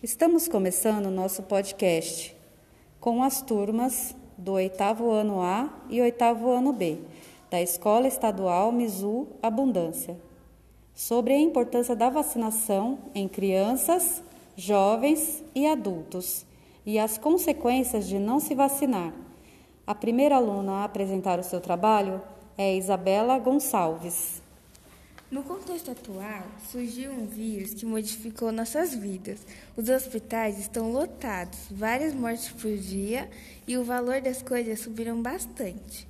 Estamos começando o nosso podcast com as turmas do oitavo ano A e oitavo ano B da Escola Estadual Mizu Abundância sobre a importância da vacinação em crianças, jovens e adultos e as consequências de não se vacinar. A primeira aluna a apresentar o seu trabalho é Isabela Gonçalves. No contexto atual, surgiu um vírus que modificou nossas vidas. Os hospitais estão lotados, várias mortes por dia e o valor das coisas subiram bastante.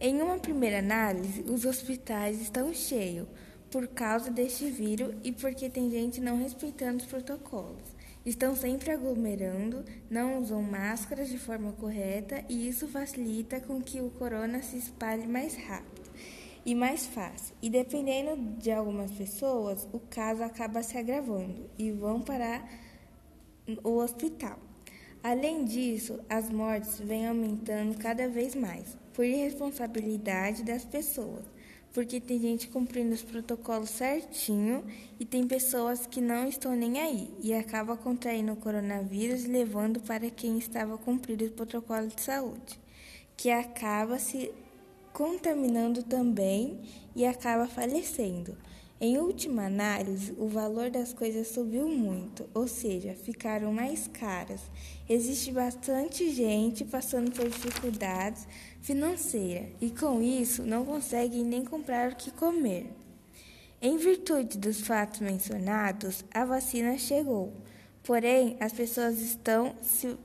Em uma primeira análise, os hospitais estão cheios por causa deste vírus e porque tem gente não respeitando os protocolos. Estão sempre aglomerando, não usam máscaras de forma correta e isso facilita com que o corona se espalhe mais rápido e mais fácil. E dependendo de algumas pessoas, o caso acaba se agravando e vão para o hospital. Além disso, as mortes vêm aumentando cada vez mais por irresponsabilidade das pessoas, porque tem gente cumprindo os protocolos certinho e tem pessoas que não estão nem aí e acaba contraindo o coronavírus levando para quem estava cumprindo os protocolos de saúde, que acaba se contaminando também e acaba falecendo. Em última análise, o valor das coisas subiu muito, ou seja, ficaram mais caras. Existe bastante gente passando por dificuldades financeiras e, com isso, não consegue nem comprar o que comer. Em virtude dos fatos mencionados, a vacina chegou, porém, as pessoas estão se,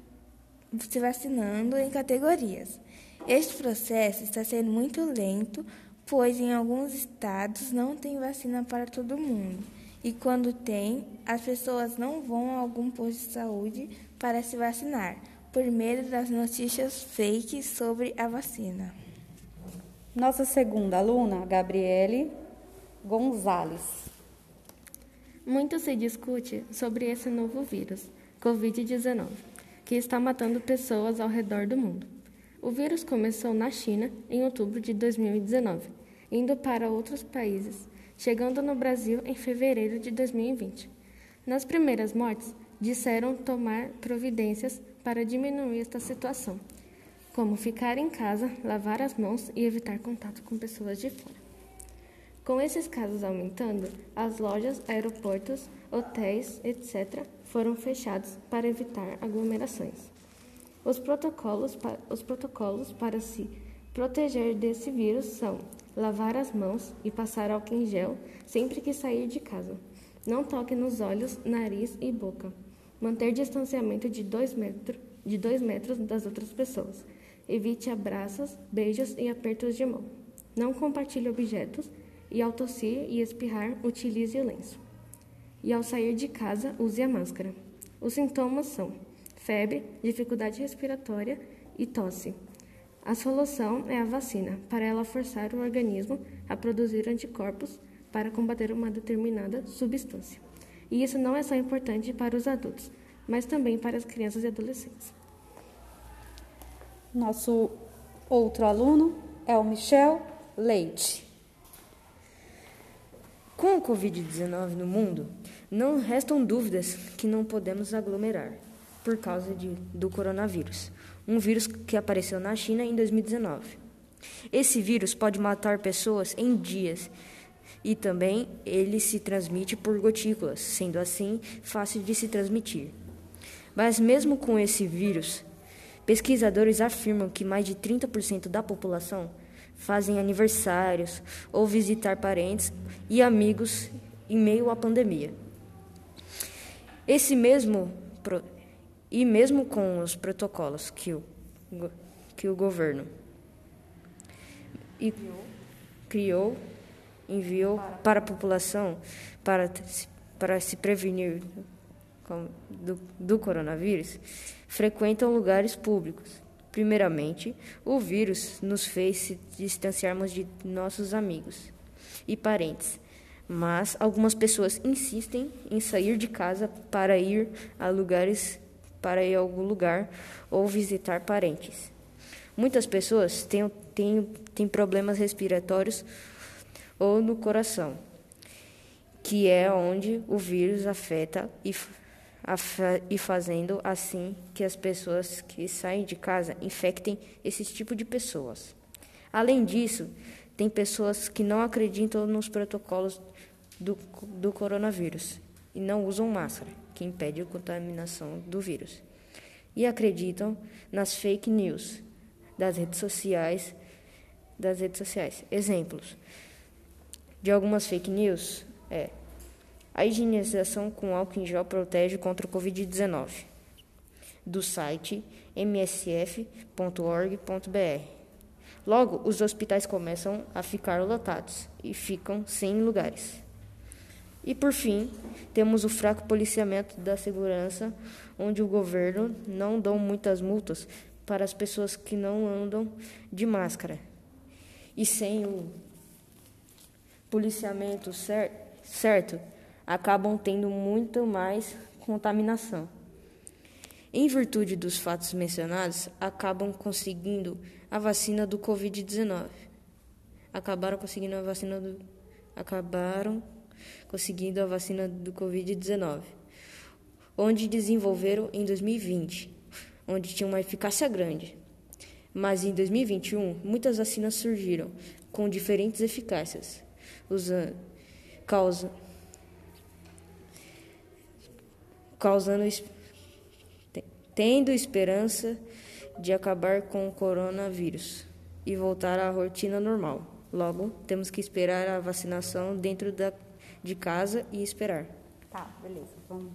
se vacinando em categorias. Este processo está sendo muito lento, pois em alguns estados não tem vacina para todo mundo. E quando tem, as pessoas não vão a algum posto de saúde para se vacinar, por medo das notícias fake sobre a vacina. Nossa segunda aluna, Gabriele Gonzalez. Muito se discute sobre esse novo vírus, Covid-19, que está matando pessoas ao redor do mundo. O vírus começou na China em outubro de 2019, indo para outros países, chegando no Brasil em fevereiro de 2020. Nas primeiras mortes, disseram tomar providências para diminuir esta situação, como ficar em casa, lavar as mãos e evitar contato com pessoas de fora. Com esses casos aumentando, as lojas, aeroportos, hotéis, etc., foram fechados para evitar aglomerações. Os protocolos, os protocolos para se proteger desse vírus são lavar as mãos e passar álcool em gel sempre que sair de casa. Não toque nos olhos, nariz e boca. Manter distanciamento de 2 metro, de dois metros das outras pessoas. Evite abraços, beijos e apertos de mão. Não compartilhe objetos e ao tossir e espirrar, utilize o lenço. E ao sair de casa, use a máscara. Os sintomas são febre, dificuldade respiratória e tosse. A solução é a vacina, para ela forçar o organismo a produzir anticorpos para combater uma determinada substância. E isso não é só importante para os adultos, mas também para as crianças e adolescentes. Nosso outro aluno é o Michel Leite. Com o Covid-19 no mundo, não restam dúvidas que não podemos aglomerar por causa de, do coronavírus, um vírus que apareceu na China em 2019. Esse vírus pode matar pessoas em dias e também ele se transmite por gotículas, sendo assim fácil de se transmitir. Mas mesmo com esse vírus, pesquisadores afirmam que mais de 30% da população fazem aniversários ou visitar parentes e amigos em meio à pandemia. Esse mesmo e mesmo com os protocolos que o, que o governo e criou, enviou para a população para, para se prevenir do, do coronavírus, frequentam lugares públicos. Primeiramente, o vírus nos fez se distanciarmos de nossos amigos e parentes, mas algumas pessoas insistem em sair de casa para ir a lugares para ir a algum lugar ou visitar parentes. Muitas pessoas têm, têm, têm problemas respiratórios ou no coração, que é onde o vírus afeta e e fazendo assim que as pessoas que saem de casa infectem esse tipo de pessoas. Além disso, tem pessoas que não acreditam nos protocolos do, do coronavírus e não usam máscara, que impede a contaminação do vírus. E acreditam nas fake news das redes sociais, das redes sociais. Exemplos de algumas fake news é a higienização com álcool em gel protege contra o Covid-19, do site msf.org.br. Logo, os hospitais começam a ficar lotados e ficam sem lugares. E por fim, temos o fraco policiamento da segurança, onde o governo não dá muitas multas para as pessoas que não andam de máscara. E sem o policiamento cer certo, acabam tendo muito mais contaminação. Em virtude dos fatos mencionados, acabam conseguindo a vacina do Covid-19. Acabaram conseguindo a vacina do acabaram conseguindo a vacina do Covid-19, onde desenvolveram em 2020, onde tinha uma eficácia grande. Mas em 2021, muitas vacinas surgiram com diferentes eficácias, usando causa causando tendo esperança de acabar com o coronavírus e voltar à rotina normal. Logo, temos que esperar a vacinação dentro da, de casa e esperar. Tá, beleza. Vamos.